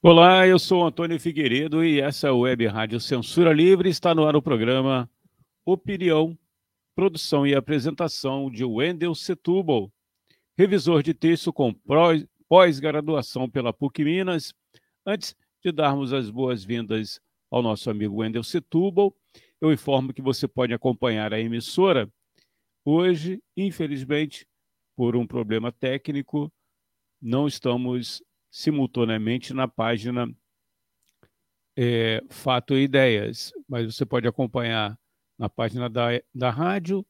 Olá, eu sou Antônio Figueiredo e essa é Web Rádio Censura Livre. Está no ar o programa Opinião, produção e apresentação de Wendel Setúbal, revisor de texto com pós-graduação pela PUC Minas. Antes de darmos as boas-vindas ao nosso amigo Wendel Setúbal, eu informo que você pode acompanhar a emissora. Hoje, infelizmente, por um problema técnico, não estamos simultaneamente na página é, Fato e Ideias, mas você pode acompanhar na página da, da rádio,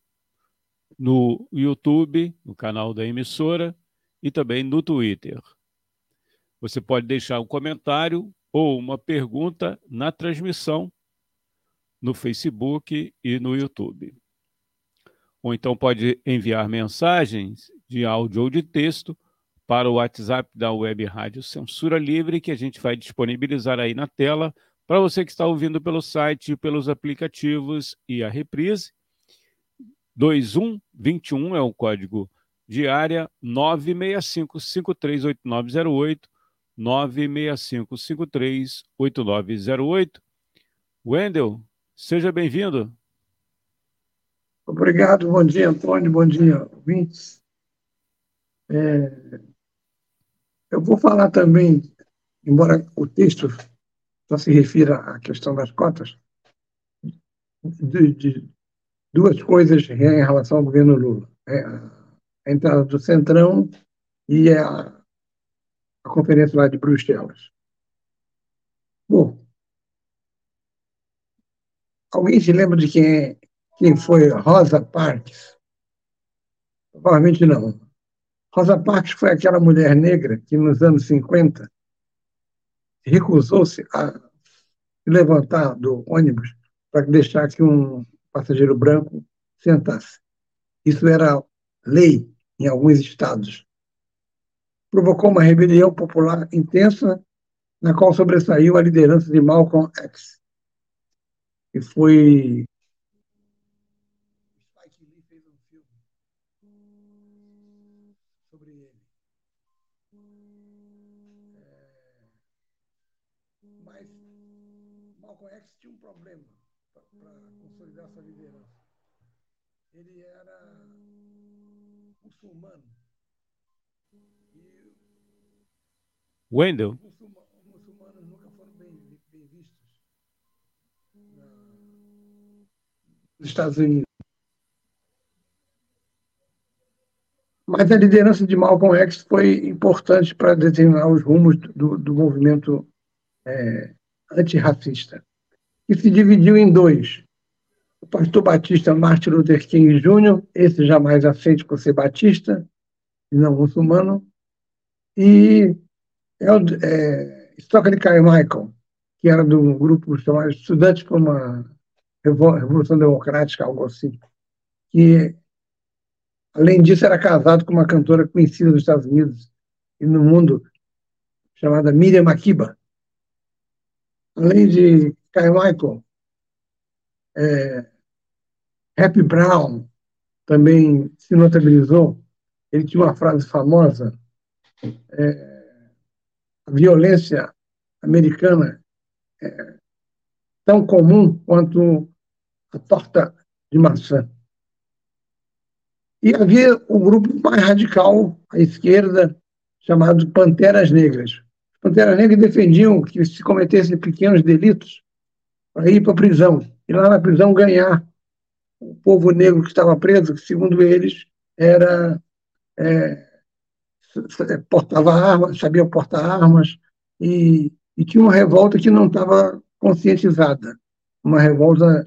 no YouTube, no canal da emissora e também no Twitter. Você pode deixar um comentário ou uma pergunta na transmissão no Facebook e no YouTube. Ou então pode enviar mensagens de áudio ou de texto para o WhatsApp da Web Rádio Censura Livre, que a gente vai disponibilizar aí na tela para você que está ouvindo pelo site, pelos aplicativos e a reprise. 2121 é o código de área 965538908 965538908. Wendel, seja bem-vindo. Obrigado, bom dia, Antônio, bom dia, ouvintes. É, eu vou falar também, embora o texto só se refira à questão das cotas, de, de duas coisas em relação ao governo Lula. É a entrada do Centrão e a, a conferência lá de Bruxelas. Bom, alguém se lembra de quem, é, quem foi Rosa Parks? Provavelmente não. Rosa Parks foi aquela mulher negra que, nos anos 50, recusou-se a se levantar do ônibus para deixar que um passageiro branco sentasse. Isso era lei em alguns estados. Provocou uma rebelião popular intensa, na qual sobressaiu a liderança de Malcolm X, que foi muçulmano. E Wendell. Os muçulmanos nunca foram bem, bem vistos nos Estados Unidos. Mas a liderança de Malcolm X foi importante para determinar os rumos do, do movimento é, antirracista, que se dividiu em dois o pastor batista Martin Luther King Jr., esse jamais aceite por ser batista, e não muçulmano, e é, Stockley Carmichael, que era do grupo chamado Estudantes para uma Revolução Democrática, algo assim, que, além disso, era casado com uma cantora conhecida nos Estados Unidos e no mundo, chamada Miriam Makeba. Além de Carmichael, é, Happy Brown também se notabilizou. Ele tinha uma frase famosa: é, a violência americana é tão comum quanto a torta de maçã. E havia um grupo mais radical, à esquerda, chamado Panteras Negras. As Panteras Negras defendiam que se cometessem pequenos delitos para ir para a prisão e lá na prisão ganhar o povo negro que estava preso, que segundo eles era é, portava armas, sabia portar armas e, e tinha uma revolta que não estava conscientizada, uma revolta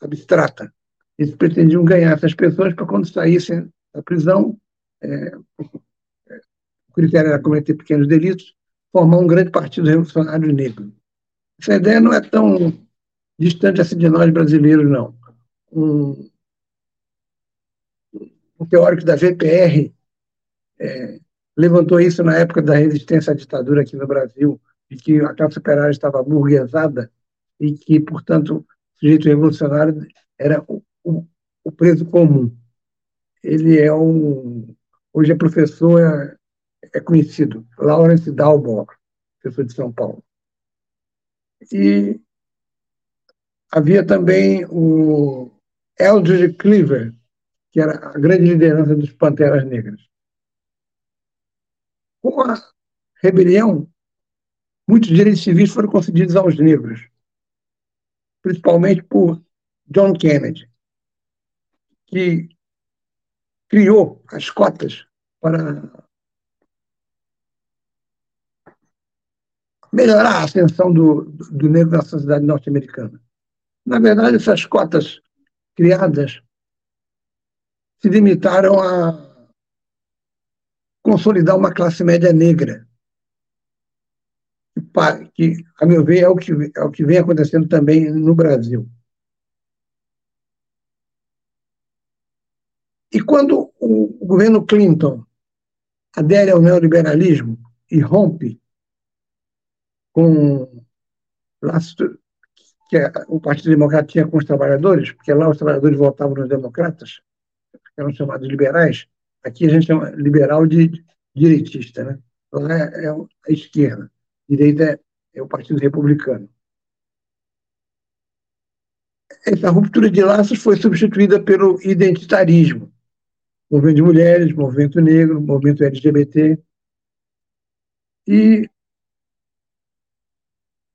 abstrata. Eles pretendiam ganhar essas pessoas para quando saíssem da prisão, é, o critério era cometer pequenos delitos, formar um grande partido revolucionário negro. Essa ideia não é tão distante assim de nós brasileiros, não. Um, um teórico da VPR é, levantou isso na época da resistência à ditadura aqui no Brasil, de que a classe operária estava burguesada e que, portanto, o sujeito revolucionário era o, o, o preso comum. Ele é um. Hoje é professor, é, é conhecido, Lawrence Dalmor, professor de São Paulo. E havia também o Eldridge Cleaver, que era a grande liderança dos Panteras Negras. Com a rebelião, muitos direitos civis foram concedidos aos negros, principalmente por John Kennedy, que criou as cotas para melhorar a ascensão do, do negro na sociedade norte-americana. Na verdade, essas cotas criadas se limitaram a consolidar uma classe média negra, que, a meu ver, é o que, é o que vem acontecendo também no Brasil. E quando o governo Clinton adere ao neoliberalismo e rompe com laços que o Partido Democrata tinha com os trabalhadores, porque lá os trabalhadores votavam nos democratas, eram chamados liberais. Aqui a gente chama liberal de direitista, né? Lá é, é a esquerda, direita é, é o Partido Republicano. Essa ruptura de laços foi substituída pelo identitarismo, movimento de mulheres, movimento negro, movimento LGBT. E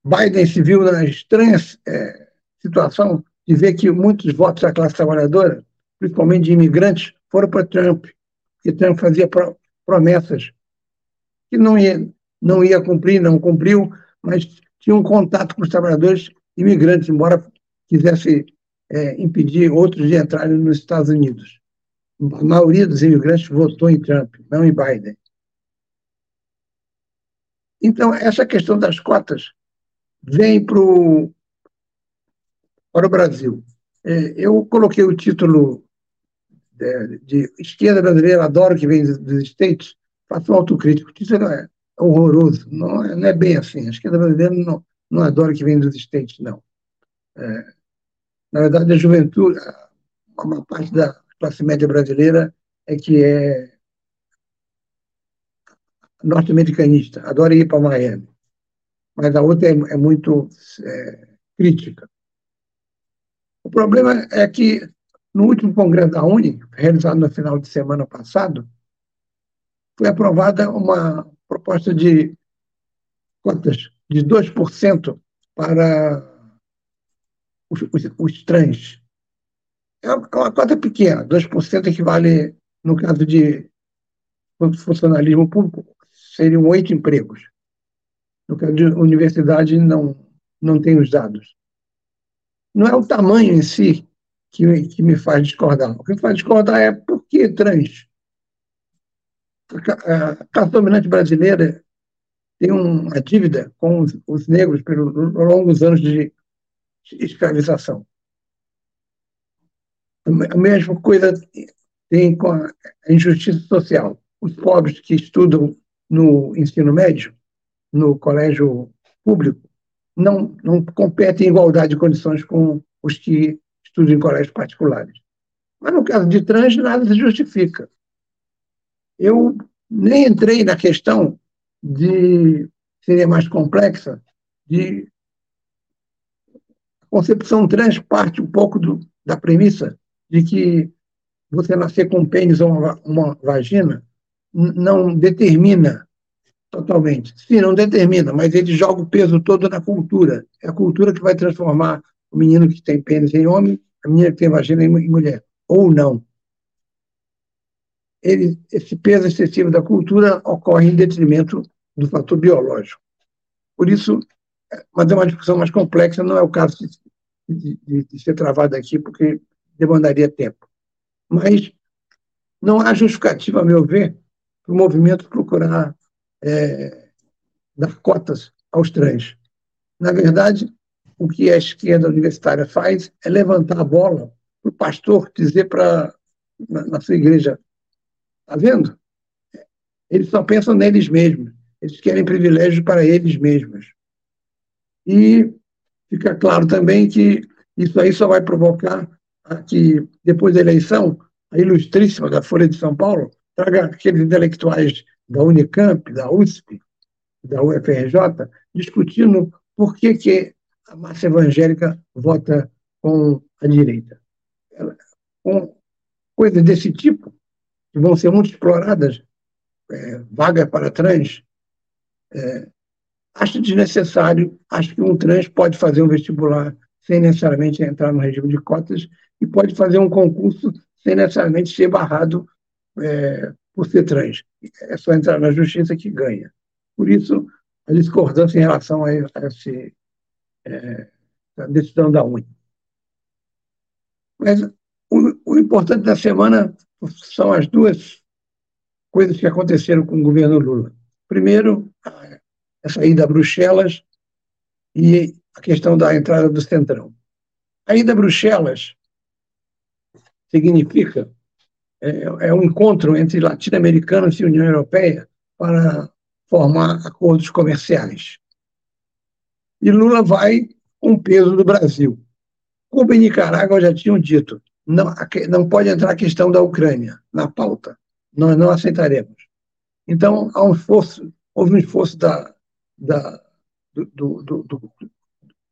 Biden se viu na estranha é, situação de ver que muitos votos da classe trabalhadora, principalmente de imigrantes, foram para Trump. E Trump fazia promessas que não ia, não ia cumprir, não cumpriu, mas tinha um contato com os trabalhadores imigrantes, embora quisesse é, impedir outros de entrarem nos Estados Unidos. A maioria dos imigrantes votou em Trump, não em Biden. Então, essa questão das cotas vem pro, para o Brasil. É, eu coloquei o título de, de Esquerda Brasileira, adoro que vem dos States, faço autocrítico. O título é horroroso, não é, não é bem assim. A esquerda brasileira não, não adora que vem dos States, não. É, na verdade, a juventude, uma parte da classe média brasileira é que é norte-americanista, adora ir para Miami mas a outra é, é muito é, crítica. O problema é que, no último congresso da Uni, realizado no final de semana passado, foi aprovada uma proposta de cotas de 2% para os, os, os trans. É uma, é uma cota pequena, 2% equivale, no caso de funcionalismo público, seriam oito empregos. No caso de universidade, não, não tem os dados. Não é o tamanho em si que, que me faz discordar. O que me faz discordar é por que trans? A classe dominante brasileira tem uma dívida com os, os negros pelos longos anos de escravização. A mesma coisa tem com a injustiça social. Os pobres que estudam no ensino médio no colégio público não, não competem em igualdade de condições com os que estudam em colégios particulares. Mas no caso de trans, nada se justifica. Eu nem entrei na questão de seria mais complexa, de a concepção trans parte um pouco do, da premissa de que você nascer com um pênis ou uma, uma vagina não determina Totalmente. Sim, não determina, mas ele joga o peso todo na cultura. É a cultura que vai transformar o menino que tem pênis em homem, a menina que tem vagina em mulher. Ou não. Ele, esse peso excessivo da cultura ocorre em detrimento do fator biológico. Por isso, mas é uma discussão mais complexa, não é o caso de, de, de ser travado aqui, porque demandaria tempo. Mas não há justificativa, a meu ver, para o movimento procurar é, dar cotas aos trans. Na verdade, o que a esquerda universitária faz é levantar a bola para o pastor dizer para na, na sua igreja, está vendo? Eles só pensam neles mesmos. Eles querem privilégios para eles mesmos. E fica claro também que isso aí só vai provocar que, depois da eleição, a ilustríssima da Folha de São Paulo traga aqueles intelectuais da Unicamp, da USP, da UFRJ, discutindo por que, que a massa evangélica vota com a direita. Com coisas desse tipo, que vão ser muito exploradas, é, vaga para trans, é, acho desnecessário, acho que um trans pode fazer um vestibular sem necessariamente entrar no regime de cotas e pode fazer um concurso sem necessariamente ser barrado é, por ser trans. É só entrar na justiça que ganha. Por isso, a discordância em relação a, esse, é, a decisão da UNE. Mas o, o importante da semana são as duas coisas que aconteceram com o governo Lula. Primeiro, a saída a Bruxelas e a questão da entrada do Centrão. A ida a Bruxelas significa é, é um encontro entre latino-americanos e União Europeia para formar acordos comerciais. E Lula vai com peso do Brasil. Cuba e Nicarágua já tinham dito, não, não pode entrar a questão da Ucrânia na pauta, nós não aceitaremos. Então, um esforço, houve um esforço da, da, do, do, do,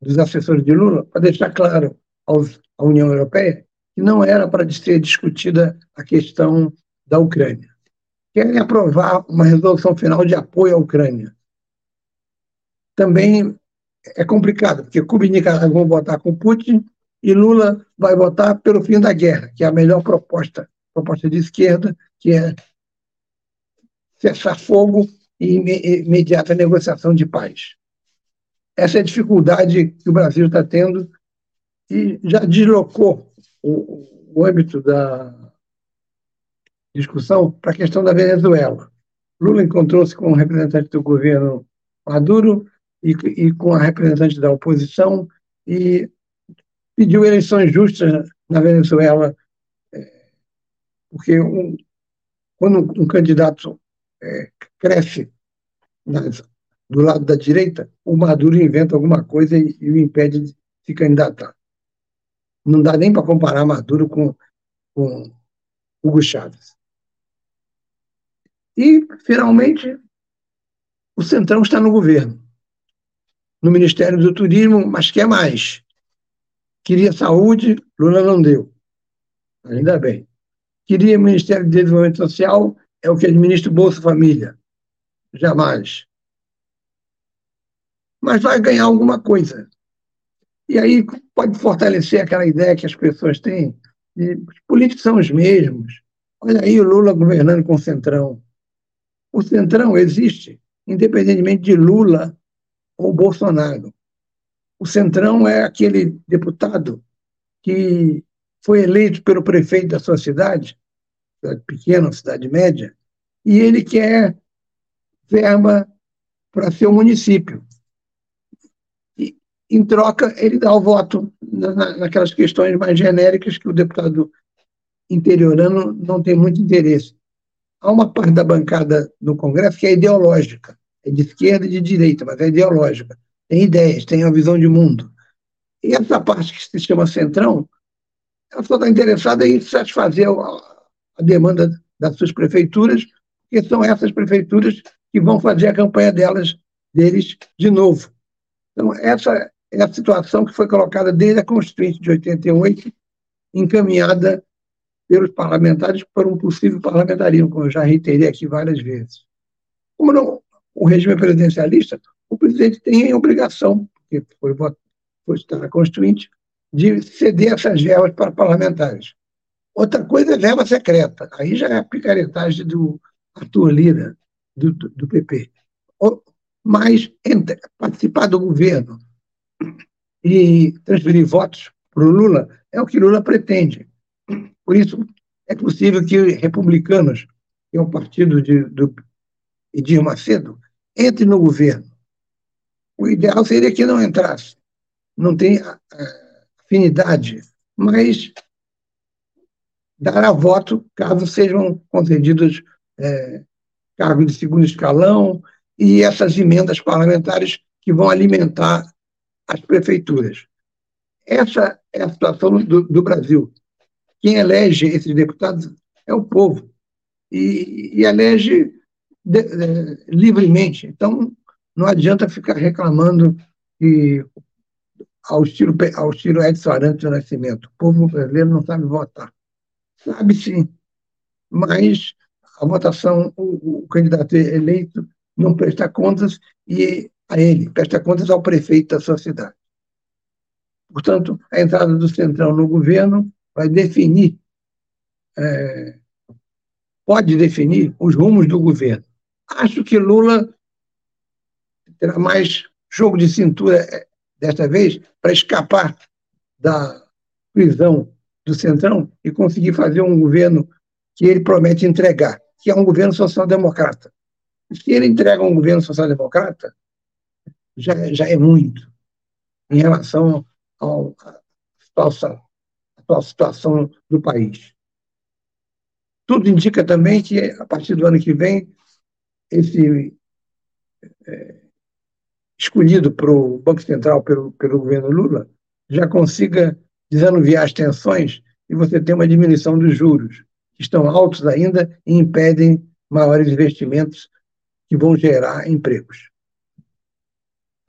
dos assessores de Lula para deixar claro aos, à União Europeia que não era para ser discutida a questão da Ucrânia. Querem aprovar uma resolução final de apoio à Ucrânia. Também é complicado, porque Cuba e Nicarágua vão votar com Putin e Lula vai votar pelo fim da guerra, que é a melhor proposta, proposta de esquerda, que é cessar fogo e imediata negociação de paz. Essa é a dificuldade que o Brasil está tendo e já deslocou o, o âmbito da discussão para a questão da Venezuela. Lula encontrou-se com o representante do governo Maduro e, e, com a representante da oposição e pediu eleições justas na Venezuela, é, porque um, quando um candidato é, cresce nas, do lado da direita, o Maduro inventa alguma coisa e, e o impede de se candidatar. Não dá nem para comparar Maduro com, com Hugo Chávez. E, finalmente, o Centrão está no governo, no Ministério do Turismo, mas quer mais. Queria saúde, Lula não deu. Ainda bem. Queria Ministério do Desenvolvimento Social, é o que administra o Bolsa Família. Jamais. Mas vai ganhar alguma coisa. E aí pode fortalecer aquela ideia que as pessoas têm de os políticos são os mesmos. Olha aí o Lula governando com o Centrão. O Centrão existe independentemente de Lula ou Bolsonaro. O Centrão é aquele deputado que foi eleito pelo prefeito da sua cidade, cidade pequena, cidade média, e ele quer verba para seu município. Em troca, ele dá o voto na, naquelas questões mais genéricas que o deputado interiorano não tem muito interesse. Há uma parte da bancada no Congresso que é ideológica, é de esquerda e de direita, mas é ideológica. Tem ideias, tem uma visão de mundo. E essa parte que se chama Centrão, ela só está interessada em satisfazer a, demanda das suas prefeituras, que são essas prefeituras que vão fazer a campanha delas, deles de novo. Então, essa é a situação que foi colocada desde a Constituinte de 88, encaminhada pelos parlamentares para um possível parlamentarismo, como eu já reiterei aqui várias vezes. Como não, o regime presidencialista, o presidente tem a obrigação, porque foi, estar na Constituinte, de ceder essas verbas para parlamentares. Outra coisa é verba secreta. Aí já é a picaretagem do Arthur Lira, do, do, do PP. Mas entre, participar do governo e transferir votos para o Lula é o que Lula pretende. Por isso, é possível que republicanos, que é o partido de, do Edir Macedo, entre no governo. O ideal seria que não entrasse, não tem afinidade, mas dará voto caso sejam concedidos é, cargos de segundo escalão e essas emendas parlamentares que vão alimentar as prefeituras. Essa é a situação do, do Brasil. Quem elege esses deputados é o povo. E, e elege de, de, livremente. Então, não adianta ficar reclamando que, ao estilo, ao estilo Edson Arantes do Nascimento, o povo brasileiro não sabe votar. Sabe sim, mas a votação, o, o candidato eleito não presta contas e a ele, presta contas ao prefeito da sua cidade. Portanto, a entrada do Centrão no governo vai definir, é, pode definir os rumos do governo. Acho que Lula terá mais jogo de cintura é, desta vez para escapar da prisão do Centrão e conseguir fazer um governo que ele promete entregar, que é um governo social-democrata. Se ele entrega um governo social-democrata, já, já é muito em relação ao, atual situação do país. Tudo indica também que, a partir do ano que vem, esse é, escolhido para o Banco Central pelo, pelo governo Lula já consiga desanuviar as tensões e você tem uma diminuição dos juros, que estão altos ainda e impedem maiores investimentos que vão gerar empregos.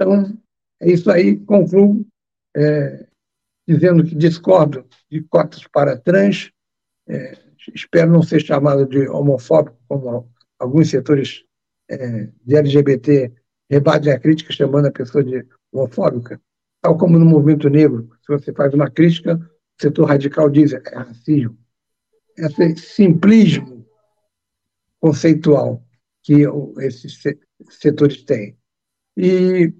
Então, é isso aí. Concluo é, dizendo que discordo de cotas para trans. É, espero não ser chamado de homofóbico, como alguns setores é, de LGBT rebatem a crítica chamando a pessoa de homofóbica. Tal como no movimento negro, se você faz uma crítica, o setor radical diz é racismo. Esse simplismo conceitual que esses setores têm. E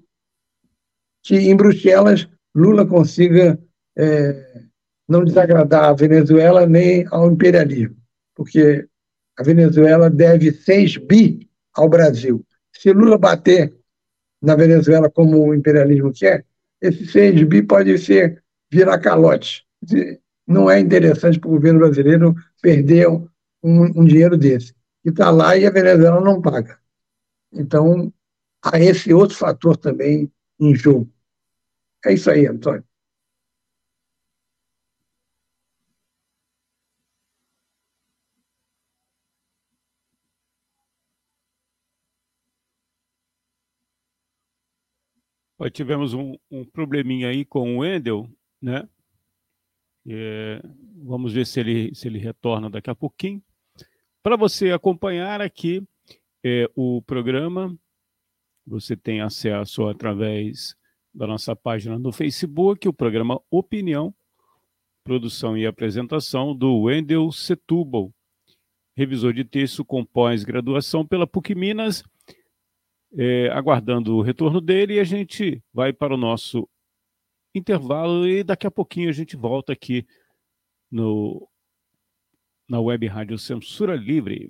que em Bruxelas Lula consiga é, não desagradar a Venezuela nem ao imperialismo, porque a Venezuela deve 6 bi ao Brasil. Se Lula bater na Venezuela como o imperialismo quer, esse 6 bi pode ser virar calote. Não é interessante para o governo brasileiro perder um, um dinheiro desse. E está lá e a Venezuela não paga. Então, há esse outro fator também em jogo. É isso aí, Antônio. Tivemos um, um, probleminha aí com o Wendel, né? É, vamos ver se ele, se ele retorna daqui a pouquinho. Para você acompanhar aqui é, o programa, você tem acesso através da nossa página no Facebook, o programa Opinião, produção e apresentação do Wendel Setúbal, revisor de texto com pós-graduação pela PUC Minas, é, aguardando o retorno dele e a gente vai para o nosso intervalo e daqui a pouquinho a gente volta aqui no, na web rádio Censura Livre.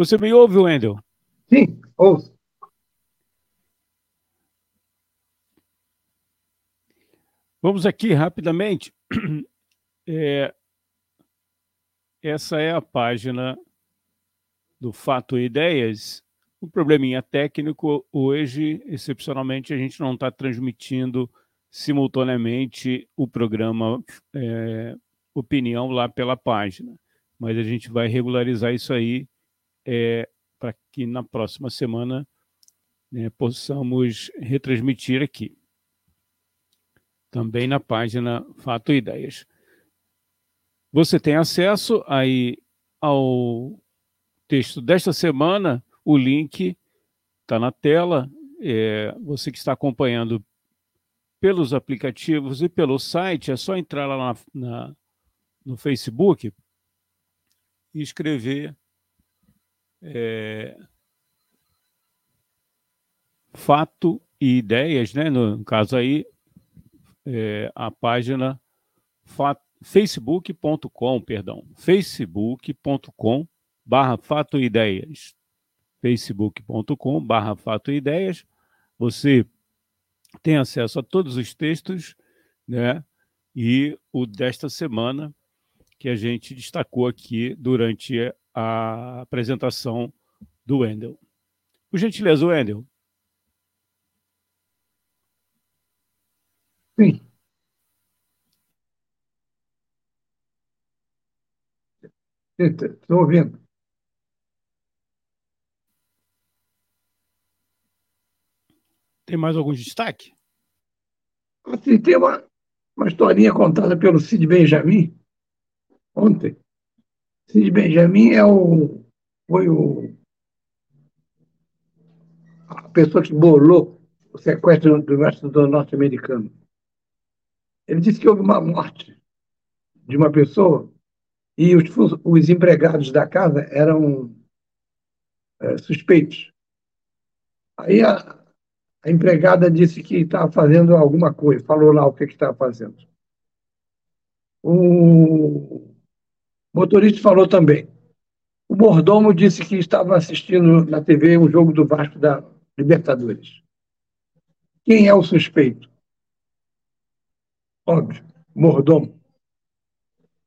Você me ouve, Wendel? Sim, ouço. Vamos aqui rapidamente. É, essa é a página do Fato e Ideias. Um probleminha técnico, hoje, excepcionalmente, a gente não está transmitindo simultaneamente o programa é, Opinião lá pela página. Mas a gente vai regularizar isso aí é, para que na próxima semana né, possamos retransmitir aqui. Também na página Fato e Ideias. Você tem acesso aí ao texto desta semana, o link está na tela. É, você que está acompanhando pelos aplicativos e pelo site, é só entrar lá na, na, no Facebook e escrever é, fato e ideias, né? No caso aí, é, a página facebook.com, perdão, facebook.com barra fato ideias, facebook.com barra fato ideias, você tem acesso a todos os textos, né, e o desta semana que a gente destacou aqui durante a apresentação do Wendel. Por gentileza, Wendel. Sim. Estou ouvindo. Tem mais algum destaque? Assim, tem uma, uma historinha contada pelo Cid Benjamin ontem. Cid Benjamin é o, foi o, a pessoa que bolou o sequestro do investidor norte-americano. Ele disse que houve uma morte de uma pessoa e os, os empregados da casa eram é, suspeitos. Aí a, a, empregada disse que estava fazendo alguma coisa, falou lá o que estava fazendo. O motorista falou também. O mordomo disse que estava assistindo na TV um jogo do Vasco da Libertadores. Quem é o suspeito? Óbvio, mordomo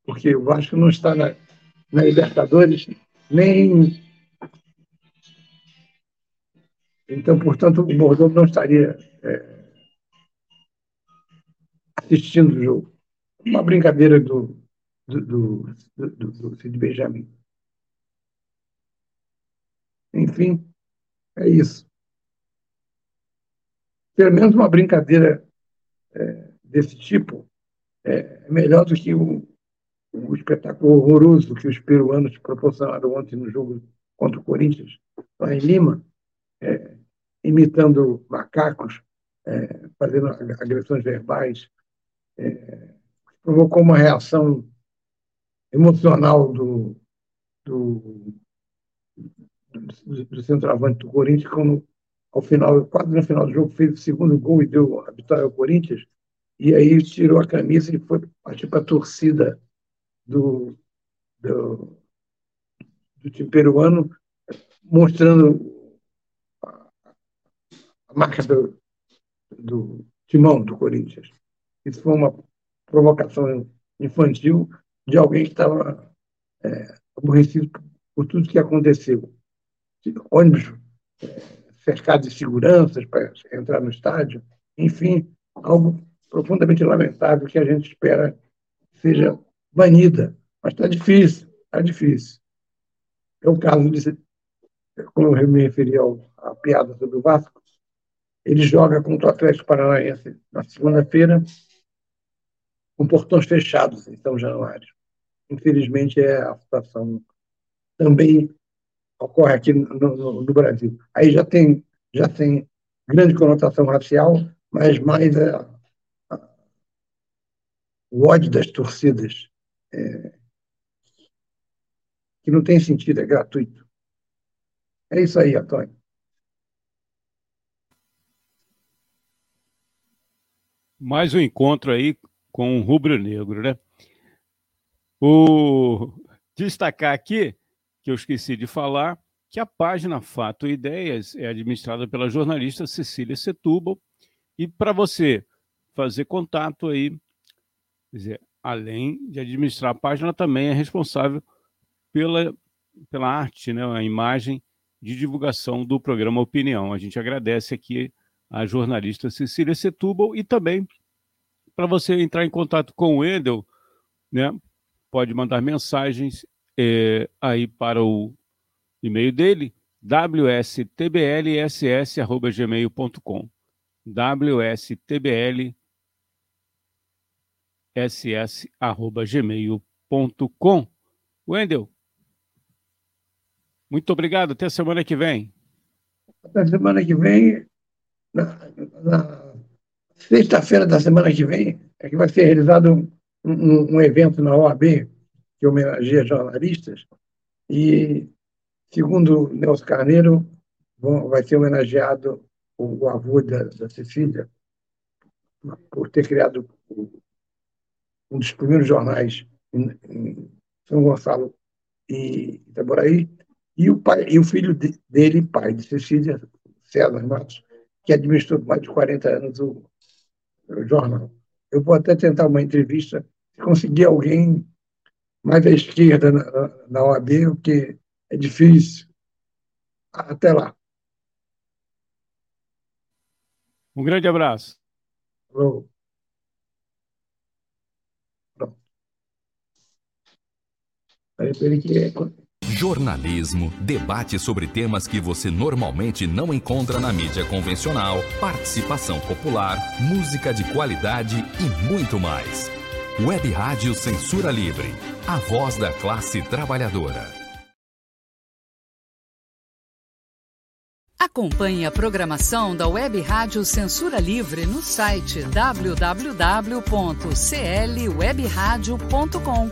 porque o Vasco não está na, na Libertadores nem. Então, portanto, o Bordeaux não estaria é, assistindo o jogo. Uma brincadeira do, do, do, do, do Cid Benjamin. Enfim, é isso. Pelo menos uma brincadeira é, desse tipo é melhor do que o, o espetáculo horroroso que os peruanos proporcionaram ontem no jogo contra o Corinthians, lá em Lima, é, imitando macacos, é, fazendo agressões verbais, é, provocou uma reação emocional do, do, do, centroavante do Corinthians, como ao final, quase no final do jogo, fez o segundo gol e deu a vitória ao Corinthians, e aí tirou a camisa e foi partir para a torcida do, do, do time peruano, mostrando a marca do, do timão do Corinthians. Isso foi uma provocação infantil de alguém que estava é, aborrecido por tudo que aconteceu. Ônibus é, cercado de seguranças para entrar no estádio, enfim, algo profundamente lamentável que a gente espera seja banida. Mas está difícil, está difícil. É o caso de, como eu me referi ao, à piada sobre o Vasco, ele joga contra o Atlético Paranaense na segunda-feira, com portões fechados em São Januário. Infelizmente, é a situação também ocorre aqui no, no, no Brasil. Aí já tem, já tem grande conotação racial, mas mais a, a, o ódio das torcidas é, que não tem sentido, é gratuito. É isso aí, Antônio. Mais um encontro aí com o rubro-negro, né? O destacar aqui que eu esqueci de falar que a página Fato e Ideias é administrada pela jornalista Cecília Setúbal e para você fazer contato aí, dizer, além de administrar a página, também é responsável pela, pela arte, né, a imagem de divulgação do programa Opinião. A gente agradece aqui a jornalista Cecília Setúbal e também para você entrar em contato com o Endel, né, pode mandar mensagens é, aí para o e-mail dele, wstblss.gmail.com wstblss.gmail.com Wendel, muito obrigado. Até semana que vem. Até semana que vem, na, na sexta-feira da semana que vem, é que vai ser realizado um, um, um evento na OAB que homenageia jornalistas, e, segundo Nelson Carneiro, vai ser homenageado o, o avô da, da, Cecília por ter criado um dos primeiros jornais em, em São Gonçalo e Itaboraí, e o, pai, e o filho de, dele, pai de Cecília, César Matos, que administrou mais de 40 anos o jornal. Eu vou até tentar uma entrevista, se conseguir alguém mais à esquerda na, na OAB, o que é difícil. Até lá. Um grande abraço. Pronto. Jornalismo, debate sobre temas que você normalmente não encontra na mídia convencional, participação popular, música de qualidade e muito mais. Web Rádio Censura Livre, a voz da classe trabalhadora. Acompanhe a programação da Web Rádio Censura Livre no site www.clwebradio.com,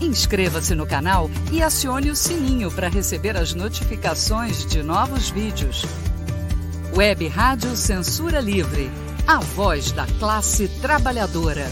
Inscreva-se no canal e acione o sininho para receber as notificações de novos vídeos. Web Rádio Censura Livre a voz da classe trabalhadora.